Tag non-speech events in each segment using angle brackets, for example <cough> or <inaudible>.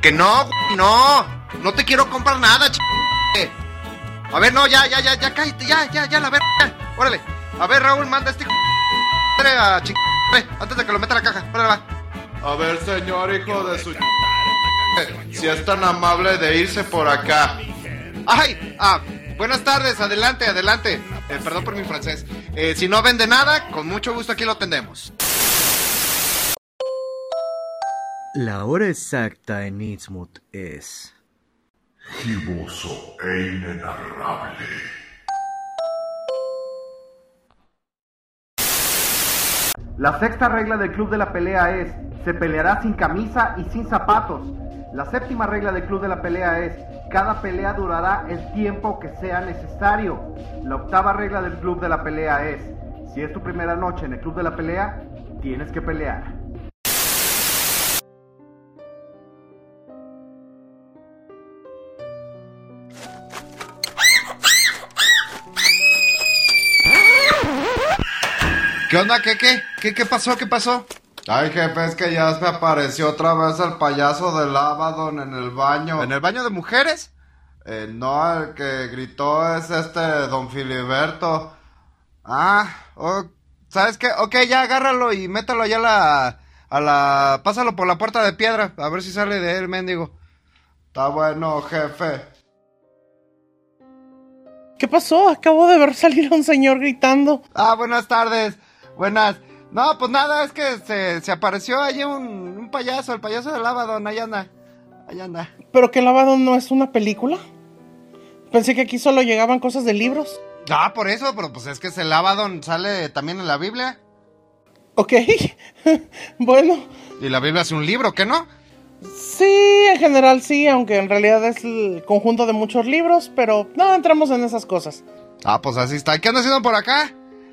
Que no, güey, no. No te quiero comprar nada, ch... A ver, no, ya, ya, ya, ya, cállate, ya, ya, ya, la ver, ya. Órale. A ver, Raúl, manda a este a ching... antes de que lo meta a la caja. Órale, va. A ver, señor hijo de su... Si es tan amable de irse por acá. Ay, ah, buenas tardes, adelante, adelante. Eh, perdón por mi francés. Eh, si no vende nada, con mucho gusto aquí lo atendemos. La hora exacta en Innsmouth es... Giboso e inenarrable. La sexta regla del club de la pelea es, se peleará sin camisa y sin zapatos. La séptima regla del club de la pelea es, cada pelea durará el tiempo que sea necesario. La octava regla del club de la pelea es, si es tu primera noche en el club de la pelea, tienes que pelear. Onda? ¿Qué, qué? ¿Qué, qué pasó? ¿Qué pasó? Ay, jefe, es que ya se apareció otra vez el payaso del Abaddon en el baño. ¿En el baño de mujeres? Eh, no, el que gritó es este don Filiberto. Ah, oh, ¿sabes qué? Ok, ya agárralo y mételo allá a la, a la... Pásalo por la puerta de piedra, a ver si sale de él, mendigo. Está bueno, jefe. ¿Qué pasó? Acabo de ver salir a un señor gritando. Ah, buenas tardes. Buenas. No, pues nada, es que se, se apareció allí un, un, payaso, el payaso del Abaddon, ahí anda. Ahí anda. ¿Pero que el Abaddon no es una película? Pensé que aquí solo llegaban cosas de libros. Ah, por eso, pero pues es que el Abaddon sale también en la Biblia. Ok, <laughs> bueno. Y la Biblia es un libro, ¿qué no? Sí, en general sí, aunque en realidad es el conjunto de muchos libros, pero no entramos en esas cosas. Ah, pues así está. ¿Qué anda haciendo por acá?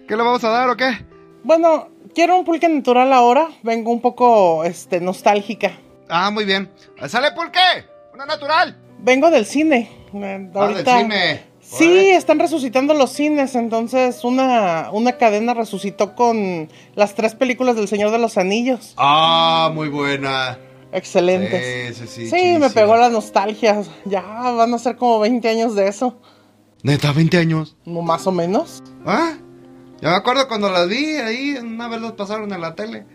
¿Qué le vamos a dar o qué? Bueno, quiero un pulque natural ahora. Vengo un poco este, nostálgica. Ah, muy bien. ¡Sale pulque! ¡Una natural! Vengo del cine. Ah, del cine. Sí, están resucitando los cines, entonces una, una cadena resucitó con las tres películas del Señor de los Anillos. Ah, muy buena. Excelentes. Sí, sí, sí. Sí, me pegó la nostalgia. Ya van a ser como 20 años de eso. ¿Neta, 20 años? No, más o menos. ¿Ah? Yo me acuerdo cuando las vi ahí, una vez las pasaron en la tele.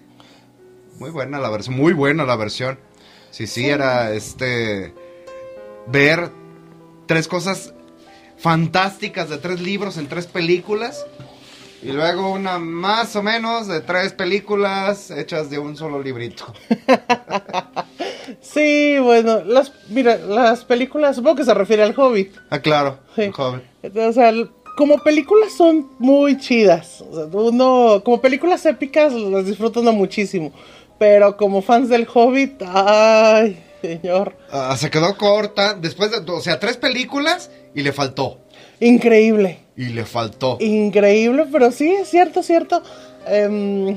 Muy buena la versión, muy buena la versión. Sí, sí, sí. era este. Ver tres cosas fantásticas de tres libros en tres películas. Y luego una más o menos de tres películas hechas de un solo librito. <laughs> sí, bueno, las, mira, las películas, supongo que se refiere al Hobbit. Ah, claro, sí. el Hobbit. O sea, como películas son muy chidas. O sea, uno, como películas épicas las disfruta uno muchísimo. Pero como fans del Hobbit, ay, señor. Ah, se quedó corta. Después de, o sea, tres películas y le faltó. Increíble. Y le faltó. Increíble, pero sí, es cierto, cierto. Eh,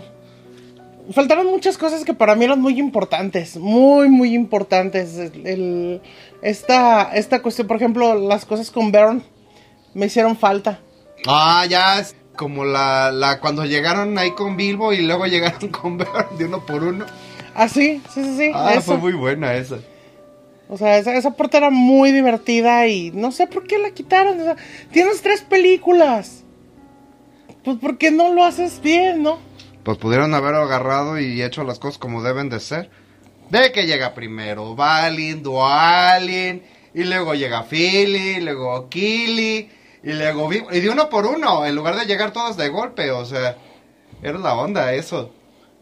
faltaron muchas cosas que para mí eran muy importantes. Muy, muy importantes. El, el, esta, esta cuestión, por ejemplo, las cosas con Bern me hicieron falta. Ah, ya es como la, la cuando llegaron ahí con Bilbo y luego llegaron con Bern de uno por uno. Ah, sí, sí, sí, sí. Ah, eso. fue muy buena esa. O sea, esa, esa parte era muy divertida y no sé por qué la quitaron. O sea, tienes tres películas. Pues ¿por qué no lo haces bien, no? Pues pudieron haber agarrado y hecho las cosas como deben de ser. De que llega primero Balin, Dualin, y luego llega Philly, luego Kili, y luego Vivo. Y de uno por uno, en lugar de llegar todos de golpe, o sea, era la onda eso.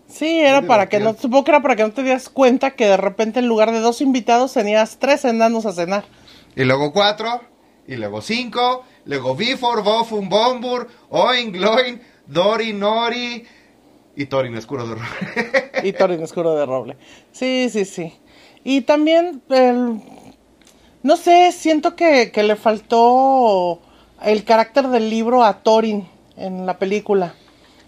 Sí, era Muy para divertido. que no, supongo que era para que no te dieras cuenta que de repente en lugar de dos invitados tenías tres enanos a cenar. Y luego cuatro, y luego cinco, luego Bifor, Bofun, Bombur, Oin, Gloin, Dori, Nori y Thorin Escuro de Roble. y Thorin Escuro de Roble. Sí, sí, sí. Y también, el, no sé, siento que, que le faltó el carácter del libro a Thorin en la película.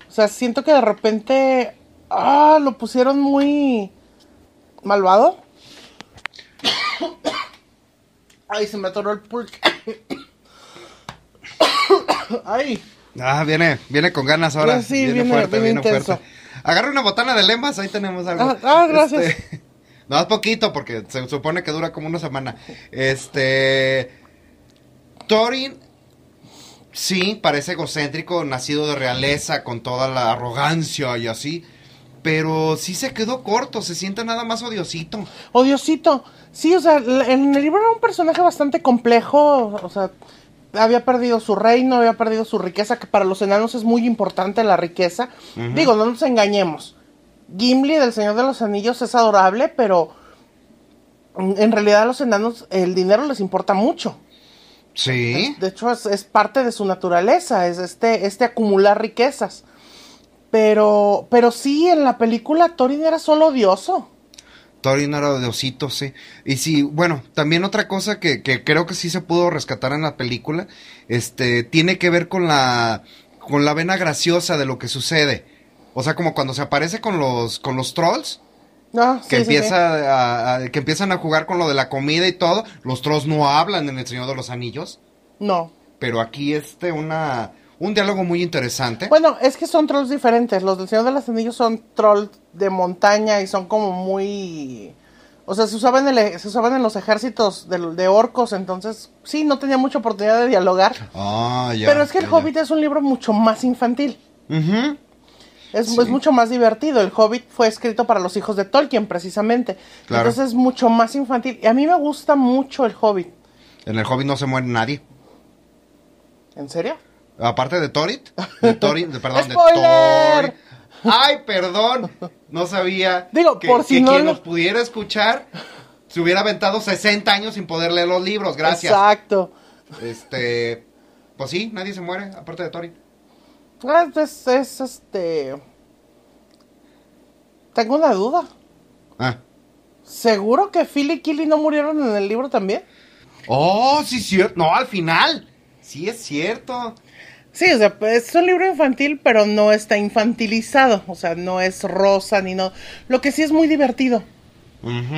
O sea, siento que de repente Ah, lo pusieron muy malvado. <coughs> Ay, se me atoró el pulque. <coughs> Ay. Ah, viene, viene con ganas ahora. Sí, viene, viene, fuerte, viene fuerte. Agarra una botana de lemas, ahí tenemos algo. Ah, ah gracias. Este, <laughs> No, es poquito porque se supone que dura como una semana. Este. Thorin. Sí, parece egocéntrico, nacido de realeza, con toda la arrogancia y así. Pero sí se quedó corto, se siente nada más odiosito. Odiosito. Sí, o sea, en el libro era un personaje bastante complejo. O sea, había perdido su reino, había perdido su riqueza, que para los enanos es muy importante la riqueza. Digo, no nos engañemos. Gimli del Señor de los Anillos es adorable, pero en realidad a los enanos el dinero les importa mucho. Sí. De hecho, es, es parte de su naturaleza, es este, este acumular riquezas. Pero, pero sí, en la película Thorin era solo odioso. Thorin era odiosito, sí. Y sí, bueno, también otra cosa que, que creo que sí se pudo rescatar en la película, este, tiene que ver con la, con la vena graciosa de lo que sucede. O sea, como cuando se aparece con los, con los trolls, Ah, que sí, sí, sí. empieza a- a- que empiezan a jugar con lo de la comida y todo. Los trolls no hablan en El Señor de los Anillos, No. pero aquí este una un diálogo muy interesante. Bueno, es que son trolls diferentes. Los del Señor de los Anillos son trolls de montaña y son como muy... O sea, se usaban, en el- se usaban en los ejércitos de, de orcos, entonces sí, no tenía mucha oportunidad de dialogar. Ah, ya. Pero es que El ya, ya. Hobbit es un libro mucho más infantil. Ujú. Es, Sí. es mucho más divertido. El Hobbit fue escrito para los hijos de Tolkien, precisamente. Claro. Entonces es mucho más infantil. Y a mí me gusta mucho el Hobbit. En el Hobbit no se muere nadie. ¿En serio? Aparte de Thorit, de Thorin, de, perdón, de. Thorin. Ay, perdón, no sabía. Digo, que, por si que no quien lo- nos pudiera escuchar se hubiera aventado 60 años sin poder leer los libros, gracias. Exacto. Este, pues sí, nadie se muere, aparte de Thorin. Ah, Es, es, este... Tengo una duda. Ah. ¿Seguro que Phil y Killy no murieron en el libro también? Oh, sí, cierto. No, al final. Sí, es cierto. Sí, o sea, pues, es un libro infantil, pero no está infantilizado. O sea, no es rosa ni no. Lo que sí es muy divertido.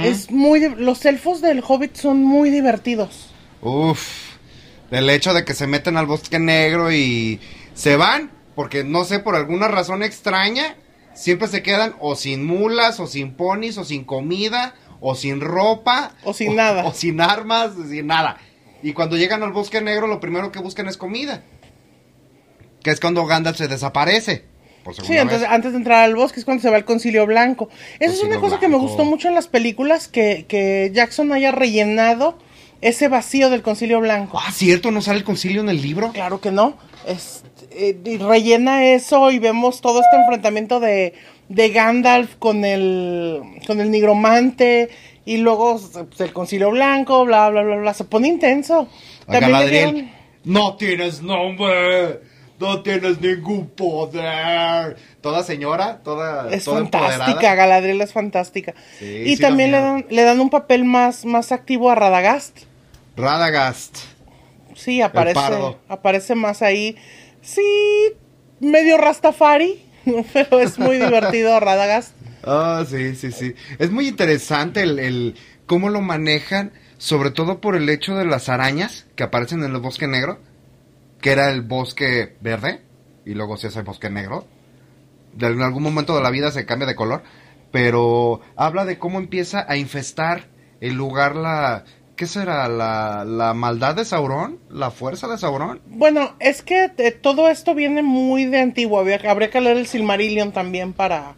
Es muy... Los elfos del Hobbit son muy divertidos. Uf. El hecho de que se meten al bosque negro y se van, porque no sé, por alguna razón extraña, siempre se quedan o sin mulas, o sin ponis, o sin comida, o sin ropa. O sin nada. O sin armas, sin nada. Y cuando llegan al bosque negro, lo primero que buscan es comida. Que es cuando Gandalf se desaparece. Por Sí, vez. antes de entrar al bosque es cuando se va al concilio blanco. Esa es una cosa que me gustó mucho en las películas, que, que Jackson haya rellenado ese vacío del concilio blanco. Ah, cierto, no sale el concilio en el libro. Claro que no. Es- eh, y rellena eso y vemos todo este enfrentamiento de, de Gandalf con el, con el nigromante y luego pues, el concilio blanco, bla, bla, bla, bla. Se pone intenso. A También dieron- No tienes nombre. No tienes ningún poder. Toda señora, toda. Es toda fantástica, empoderada. Galadriel es fantástica. Sí, y sí también le dan, le dan un papel más, más activo a Radagast. Radagast. Sí, aparece, aparece más ahí. Sí, medio Rastafari, <laughs> pero es muy <laughs> divertido Radagast. Ah, sí, sí, sí. Es muy interesante el, el cómo lo manejan, sobre todo por el hecho de las arañas que aparecen en el bosque negro, que era el bosque verde, y luego se hace bosque negro. De en algún momento de la vida se cambia de color, pero habla de cómo empieza a infestar el lugar la... ¿Qué será? ¿La, la maldad de Sauron? ¿La fuerza de Sauron? Bueno, es que eh, todo esto viene muy de antiguo. Había- habría que leer el Silmarillion también para,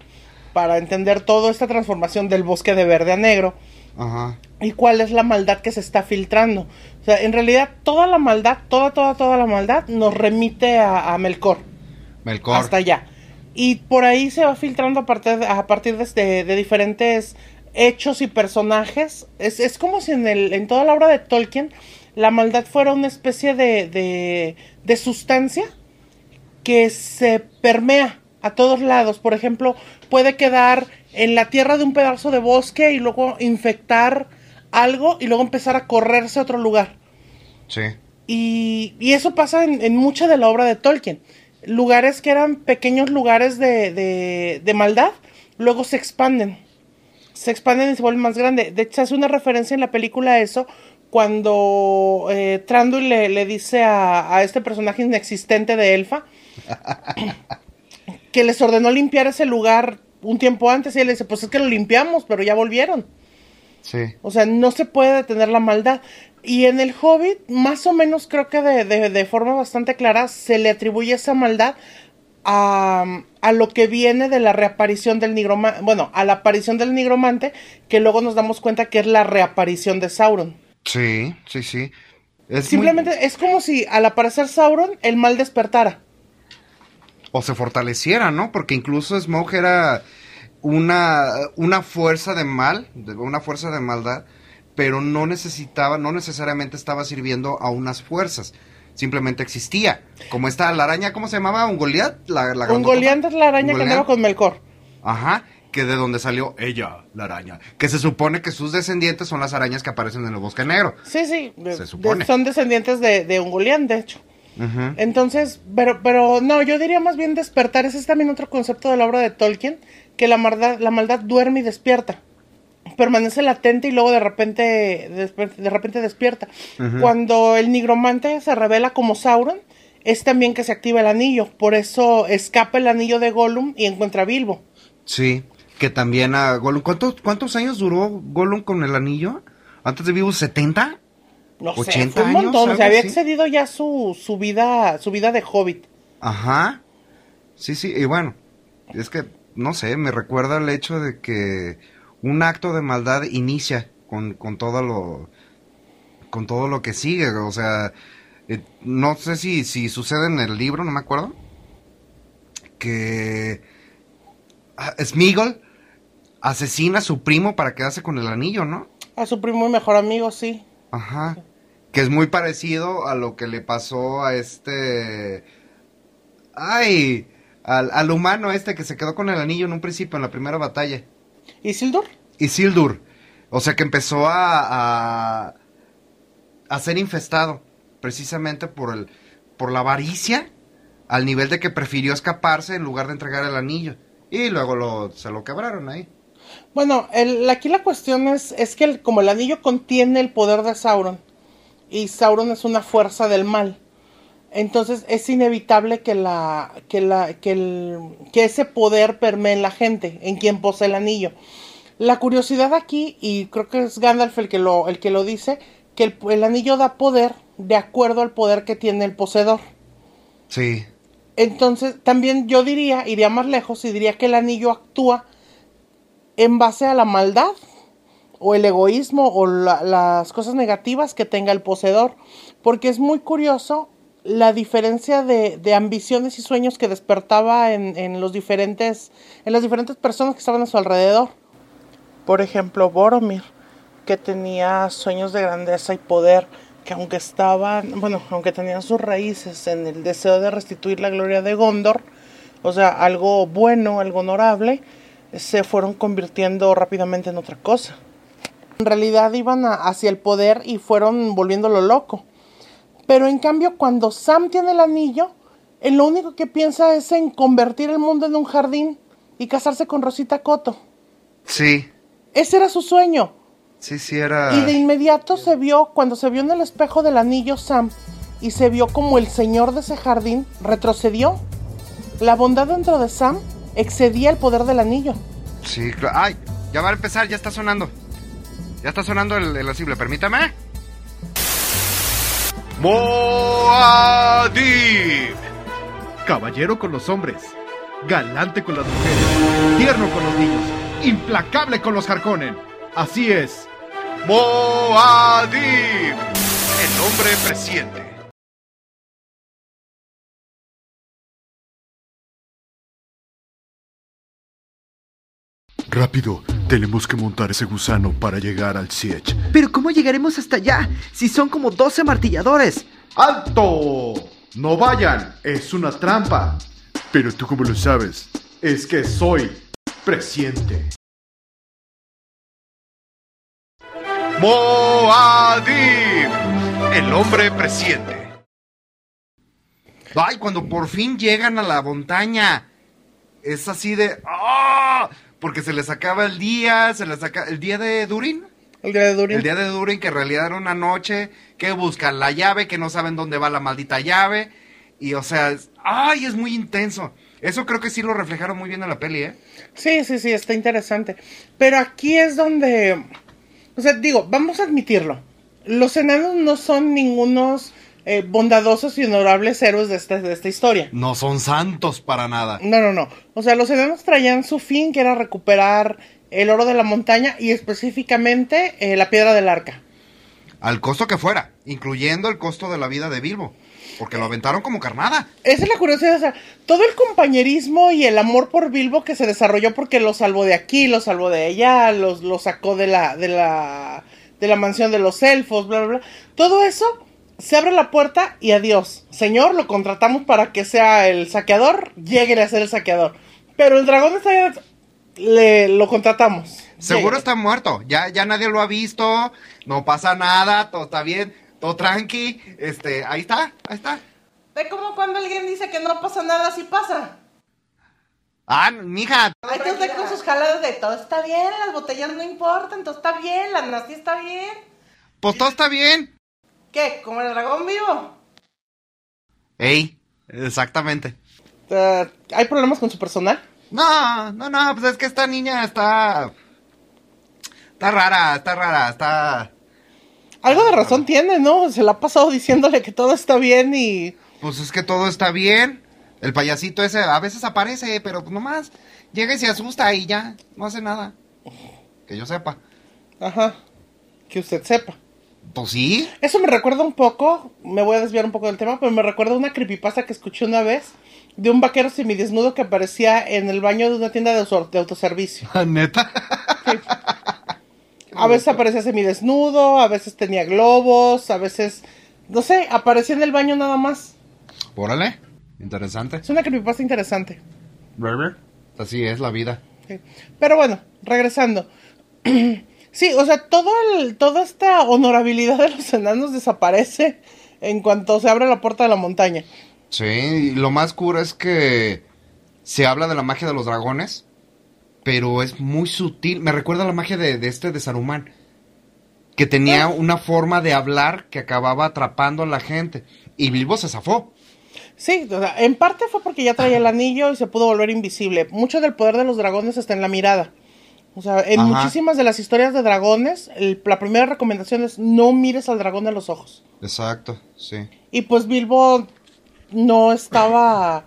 para entender toda esta transformación del bosque de verde a negro Ajá. y cuál es la maldad que se está filtrando. O sea, en realidad toda la maldad, toda, toda, toda la maldad nos remite a, a Melkor. Melkor. hasta allá. Y por ahí se va filtrando a partir a partir de, de diferentes hechos y personajes. Es, es como si en, el, en toda la obra de Tolkien la maldad fuera una especie de, de, de sustancia que se permea a todos lados. Por ejemplo, puede quedar en la tierra de un pedazo de bosque y luego infectar algo y luego empezar a correrse a otro lugar. Sí. Y, y eso pasa en, en mucha de la obra de Tolkien. Lugares que eran pequeños lugares de, de, de maldad, luego se expanden. Se expanden y se vuelven más grandes. De hecho, hace una referencia en la película a eso cuando eh, Tranduil le, le dice a, a este personaje inexistente de Elfa <laughs> que les ordenó limpiar ese lugar un tiempo antes y él le dice, pues es que lo limpiamos, pero ya volvieron. Sí. O sea, no se puede detener la maldad. Y en el Hobbit, más o menos creo que de, de- de forma bastante clara, se le atribuye esa maldad a, a lo que viene de la reaparición del nigromante. Bueno, a la aparición del nigromante, que luego nos damos cuenta que es la reaparición de Sauron. Sí, sí, sí. Es muy- Simplemente es como si al aparecer Sauron, el mal despertara. o se fortaleciera, ¿no? Porque incluso Smoke era una, una fuerza de mal, una fuerza de maldad, pero no necesitaba, no necesariamente estaba sirviendo a unas fuerzas. Simplemente existía. Como esta, la araña, ¿cómo se llamaba? ¿Un Goliat? La, la Un grandotota. Goliath es la araña que Ungoliant. andaba con Melkor. Ajá, que de donde salió ella, la araña. Que se supone que sus descendientes son las arañas que aparecen en el bosque negro. Sí, sí. de- Se de- supone. son descendientes de, de Ungoliant, de hecho. Ujú. Entonces, pero, pero no, yo diría más bien despertar. Ese es también otro concepto de la obra de Tolkien, que la maldad, la maldad duerme y despierta. Permanece latente y luego de repente, de repente despierta. Cuando el nigromante se revela como Sauron, es también que se activa el anillo. Por eso escapa el anillo de Gollum y encuentra a Bilbo. Sí, que también a Gollum. ¿Cuántos, ¿Cuántos años duró Gollum con el anillo? ¿Antes de vivo 70? No sé, 80 fue un años, montón. Se había así. excedido ya su, su vida, su vida de hobbit. Ajá. Sí, sí, y bueno, es que, no sé, me recuerda el hecho de que un acto de maldad inicia con, con todo lo con todo lo que sigue, o sea, eh, no sé si, si sucede en el libro, no me acuerdo, que ah, Smeagol asesina a su primo para quedarse con el anillo, ¿no? A su primo y mejor amigo, sí. Ajá. Que es muy parecido a lo que le pasó a este. Ay, al, al humano este que se quedó con el anillo en un principio, en la primera batalla. ¿Isildur? Isildur. O sea que empezó a, a, a ser infestado. Precisamente por el. por la avaricia. Al nivel de que prefirió escaparse en lugar de entregar el anillo. Y luego lo, se lo quebraron ahí. Bueno, el- aquí la cuestión es, es que el- como el anillo contiene el poder de Sauron, y Sauron es una fuerza del mal, entonces es inevitable que la, que la, que el, que ese poder permee en la gente, en quien posee el anillo. La curiosidad aquí, y creo que es Gandalf el que lo, el que lo dice, que el, el anillo da poder de acuerdo al poder que tiene el poseedor. Sí. Entonces, también yo diría, iría más lejos y diría que el anillo actúa en base a la maldad o el egoísmo o la- las cosas negativas que tenga el poseedor. Porque es muy curioso la diferencia de, de ambiciones y sueños que despertaba en, en los diferentes, en las diferentes personas que estaban a su alrededor. Por ejemplo, Boromir, que tenía sueños de grandeza y poder, que aunque estaban, bueno, aunque tenían sus raíces en el deseo de restituir la gloria de Gondor, o sea, algo bueno, algo honorable, se fueron convirtiendo rápidamente en otra cosa. En realidad iban a- hacia el poder y fueron volviéndolo loco. Pero en cambio, cuando Sam tiene el anillo, él lo único que piensa es en convertir el mundo en un jardín y casarse con Rosita Coto. Sí. Ese era su sueño. Sí, sí, era. Y de inmediato se vio, cuando se vio en el espejo del anillo Sam y se vio como el señor de ese jardín, retrocedió. La bondad dentro de Sam excedía el poder del anillo. Sí, claro. Ay, ya va a empezar, ya está sonando. Ya está sonando el, el asible, permítame. Moadib. Caballero con los hombres, galante con las mujeres, tierno con los niños, implacable con los Harkonnen. Así es. Moadib. El hombre presiente. Rápido, tenemos que montar ese gusano para llegar al Siege. Pero ¿cómo llegaremos hasta allá si son como 12 martilladores? ¡Alto! No vayan, es una trampa. Pero tú cómo lo sabes. Es que soy presiente. Moadib. El hombre presiente. Ay, cuando por fin llegan a la montaña. Es así de. ¡Ah! Porque se les acaba el día, se les acaba. El día de Durin. El día de Durin. El día de Durin, que en realidad era una noche, que buscan la llave, que no saben dónde va la maldita llave. Y o sea, es- ¡ay! Es muy intenso. Eso creo que sí lo reflejaron muy bien en la peli, ¿eh? Sí, sí, sí, está interesante. Pero aquí es donde... O sea, digo, vamos a admitirlo. Los enanos no son ningunos eh, bondadosos y honorables héroes de esta, de esta historia. No son santos para nada. No, no, no. O sea, los enanos traían su fin, que era recuperar el oro de la montaña y específicamente eh, la piedra del arca. Al costo que fuera, incluyendo el costo de la vida de Bilbo. Porque lo aventaron como carnada. Esa es la curiosidad, o sea, todo el compañerismo y el amor por Bilbo que se desarrolló porque lo salvó de aquí, lo salvó de allá, los, lo sacó de la, de la, de la mansión de los elfos, bla, bla, bla. Todo eso, se abre la puerta y adiós. Señor, lo contratamos para que sea el saqueador, llegue a ser el saqueador. Pero el dragón está le lo contratamos. Seguro está muerto. Ya, ya nadie lo ha visto. No pasa nada. Todo está bien. Todo tranqui. Este, ahí está. Ahí está. Ve como cuando alguien dice que no pasa nada, sí pasa. Ah, mija. Ahí te usted con sus jaladas de todo está bien, las botellas no importan, todo está bien, la nasty está bien. Pues todo está bien. ¿Qué? ¿Como el dragón vivo? Ey, exactamente. ¿Hay problemas con su personal? No, no, no, pues es que esta niña está. Está rara, está rara, está. Algo de razón tiene, ¿no? Se la ha pasado diciéndole que todo está bien y... Pues es que todo está bien. El payasito ese a veces aparece, pero pues nomás llega y se asusta y ya, no hace nada. Que yo sepa. Ajá. Que usted sepa. Pues sí. Eso me recuerda un poco, me voy a desviar un poco del tema, pero me recuerda una creepypasta que escuché una vez de un vaquero semidesnudo que aparecía en el baño de una tienda de, auto- de autoservicio. Neta. <laughs> A veces aparecía semidesnudo, a veces tenía globos, a veces, no sé, aparecía en el baño nada más. Órale. Interesante. Es una creepypasta interesante. Así es la vida. Sí. Pero bueno, regresando. <clears throat> sí, o sea, todo el, toda esta honorabilidad de los enanos desaparece en cuanto se abre la puerta de la montaña. Sí, y lo más cura es que se habla de la magia de los dragones, pero es muy sutil. Me recuerda a la magia de, de este de Saruman, que tenía una forma de hablar que acababa atrapando a la gente. Y Bilbo se zafó. Sí, o sea, en parte fue porque ya traía el anillo y se pudo volver invisible. Mucho del poder de los dragones está en la mirada. O sea, en Ajá. muchísimas de las historias de dragones, el- la primera recomendación es no mires al dragón a los ojos. Exacto, sí. Y pues Bilbo no estaba,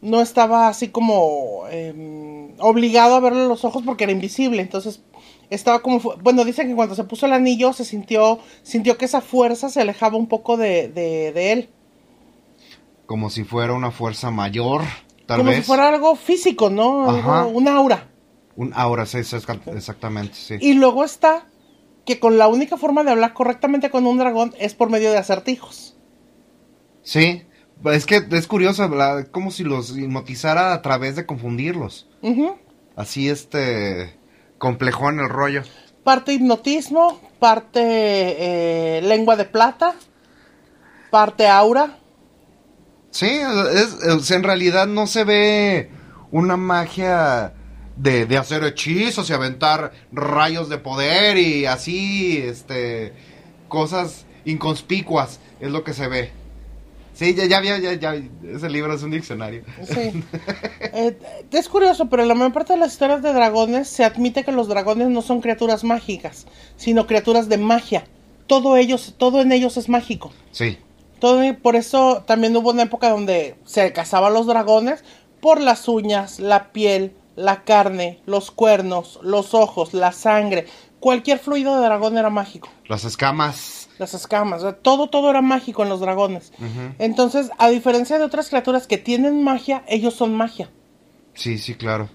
no estaba así como em, obligado a verle a los ojos porque era invisible. Entonces estaba como, bueno, dicen que cuando se puso el anillo se sintió, sintió que esa fuerza se alejaba un poco de, de, de él. Como si fuera una fuerza mayor, tal como vez. si fuera algo físico, ¿no? Algo- un aura. Un aura, sí, sí, exactamente, sí. Y luego está que con la única forma de hablar correctamente con un dragón es por medio de acertijos. Sí, es que es curioso, ¿verdad? como si los hipnotizara a través de confundirlos. Así, este, complejón el rollo. Parte hipnotismo, parte eh, lengua de plata, parte aura. Sí, es, es- en realidad no se ve una magia de, de hacer hechizos y aventar rayos de poder y así, este, cosas inconspicuas, es lo que se ve. Sí, ya, ya, ya, ya, ya, ese libro es un diccionario. Sí. <laughs> Eh, es curioso, pero en la mayor parte de las historias de dragones se admite que los dragones no son criaturas mágicas, sino criaturas de magia. Todo ellos, todo en ellos es mágico. Sí, Todo, por eso también hubo una época donde se cazaban los dragones por las uñas, la piel, la carne, los cuernos, los ojos, la sangre. Cualquier fluido de dragón era mágico. las escamas. Las escamas, todo, todo era mágico en los dragones. Entonces, a diferencia de otras criaturas que tienen magia, ellos son magia. Sí, sí, claro.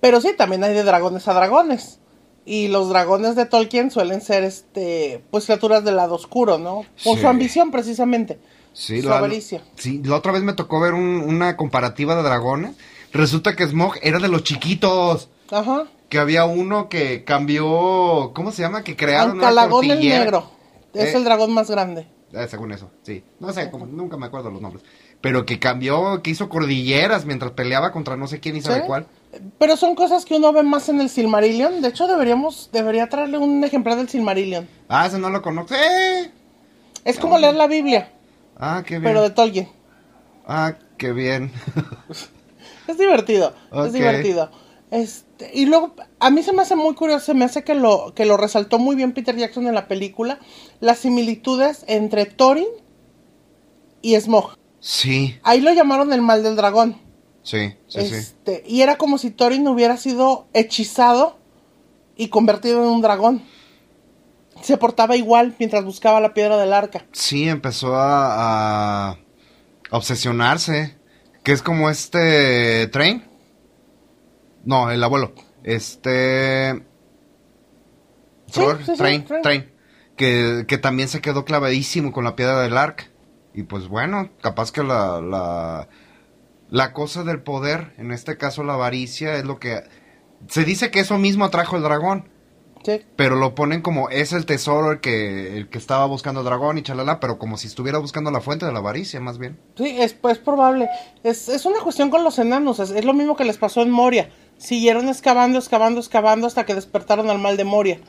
Pero sí, también hay de dragones a dragones. Y los dragones de Tolkien suelen ser, este, pues criaturas del lado oscuro, ¿no? Por Sí. su ambición, precisamente. Sí, Su la, avaricia. sí, la otra vez me tocó ver un- una comparativa de dragones. Resulta que Smog era de los chiquitos. Ajá. Que había uno que cambió. ¿Cómo se llama? Que crearon una Ancalagón el negro. Es Eh. el dragón más grande. Eh, según eso, sí. No sé, como- nunca me acuerdo los nombres. Pero que cambió, que hizo cordilleras mientras peleaba contra no sé quién y sabe ¿Sí? cuál. Pero son cosas que uno ve más en el Silmarillion. De hecho, deberíamos, debería traerle un ejemplar del Silmarillion. Ah, ese no lo conozco. ¡Eh! Es como leer la Biblia, Ah, qué bien. pero de Tolkien. Ah, qué bien. <laughs> Es divertido, es divertido. Este, y luego, a mí se me hace muy curioso, se me hace que lo, que lo resaltó muy bien Peter Jackson en la película, las similitudes entre Thorin y Smog. Sí, Ahí lo llamaron el mal del dragón. sí, sí, sí. Este, Y era como si Thorin hubiera sido hechizado y convertido en un dragón. Se portaba igual mientras buscaba la piedra del arca. Sí, empezó a, a obsesionarse. Que es como este Train. No, el abuelo. Este. Sí, Thor, sí, sí, Train, Train. Train. Que, que también se quedó clavadísimo con la piedra del arca. Y pues bueno, capaz que la, la, la cosa del poder, en este caso la avaricia, es lo que... Se dice que eso mismo atrajo el dragón. Sí. Pero lo ponen como es el tesoro el que, el que estaba buscando el dragón y chalala, pero como si estuviera buscando la fuente de la avaricia, más bien. Sí, es, probable. Es, es una cuestión con los enanos. Es, es lo mismo que les pasó en Moria. Siguieron excavando, excavando, excavando hasta que despertaron al mal de Moria.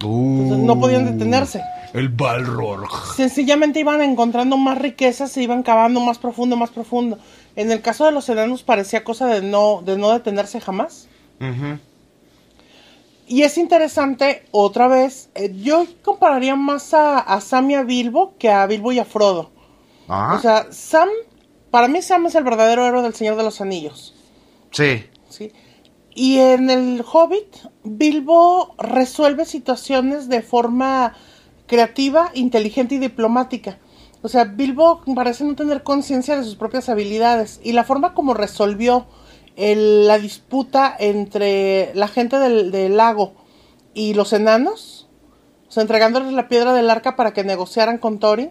Entonces, no podían detenerse. El Balrog. Sencillamente iban encontrando más riquezas, se iban cavando más profundo, más profundo. En el caso de los enanos parecía cosa de no, de no detenerse jamás. Y es interesante, otra vez, eh, yo compararía más a, a Sam y a Bilbo que a Bilbo y a Frodo. Ah, O sea, Sam, para mí Sam es el verdadero héroe del Señor de los Anillos. sí. ¿sí? Y en el Hobbit, Bilbo resuelve situaciones de forma creativa, inteligente y diplomática. O sea, Bilbo parece no tener conciencia de sus propias habilidades. Y la forma como resolvió el- la disputa entre la gente del, del lago y los enanos, o sea, entregándoles la piedra del arca para que negociaran con Thorin,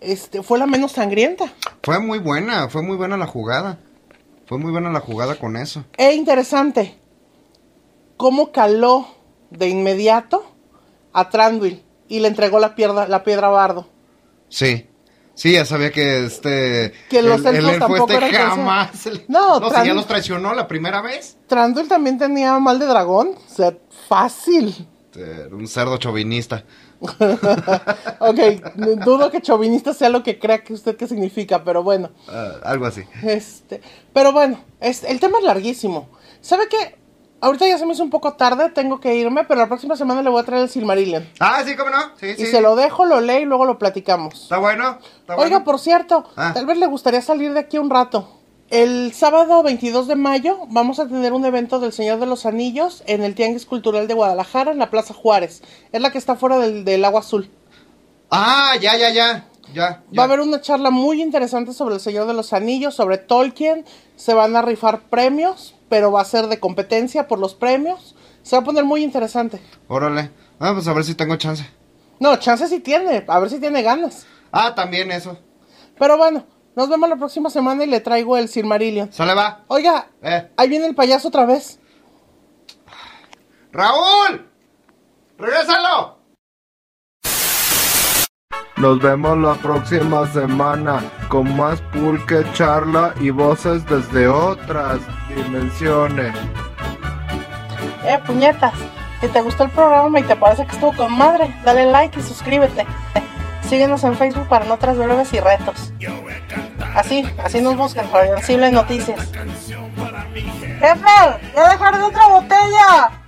este, fue la menos sangrienta. Fue muy buena, fue muy buena la jugada. Fue muy buena la jugada con eso. E interesante cómo caló de inmediato a Tranduil y le entregó la piedra, la piedra a Bardo. Sí. Sí, ya sabía que este... Que los elfos elfo tampoco este eran jamás... <laughs> No, no si Tran- ya los traicionó la primera vez. Tranduil también tenía mal de dragón, o sea, fácil. Este, Un cerdo chauvinista. <laughs> ok, dudo que chauvinista sea lo que crea que usted que significa, pero bueno. Ah, algo así. Este, pero bueno, es, el tema es larguísimo. ¿Sabe qué? Ahorita ya se me hizo un poco tarde, tengo que irme, pero la próxima semana le voy a traer el Silmarillion. Ah, sí, ¿cómo no? Sí, Y sí. se lo dejo, lo lee y luego lo platicamos. ¿Está bueno? ¿Está Oiga, bueno? por cierto, Ah. tal vez le gustaría salir de aquí un rato. El sábado 22 de mayo vamos a tener un evento del Señor de los Anillos en el Tianguis Cultural de Guadalajara, en la Plaza Juárez. Es la que está fuera del, del Agua Azul. Ah, ya, ya, ya. Ya, ya. Va a haber una charla muy interesante sobre el Señor de los Anillos, sobre Tolkien. Se van a rifar premios, pero va a ser de competencia por los premios. Se va a poner muy interesante. Órale. Ah, pues a ver si tengo chance. No, chance sí tiene, a ver si tiene ganas. Ah, también eso. Pero bueno, nos vemos la próxima semana y le traigo el Silmarillion. Sale, va. Oiga, Eh. ahí viene el payaso otra vez. ¡Raúl! ¡Regrésalo! Nos vemos la próxima semana con más pulque, charla y voces desde otras dimensiones. Eh, puñetas, si te gustó el programa y te parece que estuvo con madre, dale like y suscríbete. <laughs> Síguenos en Facebook para no breves y retos. Así, así nos buscan, Radioncible Noticias. ¡Jefe! ¡Ya dejaron otra botella!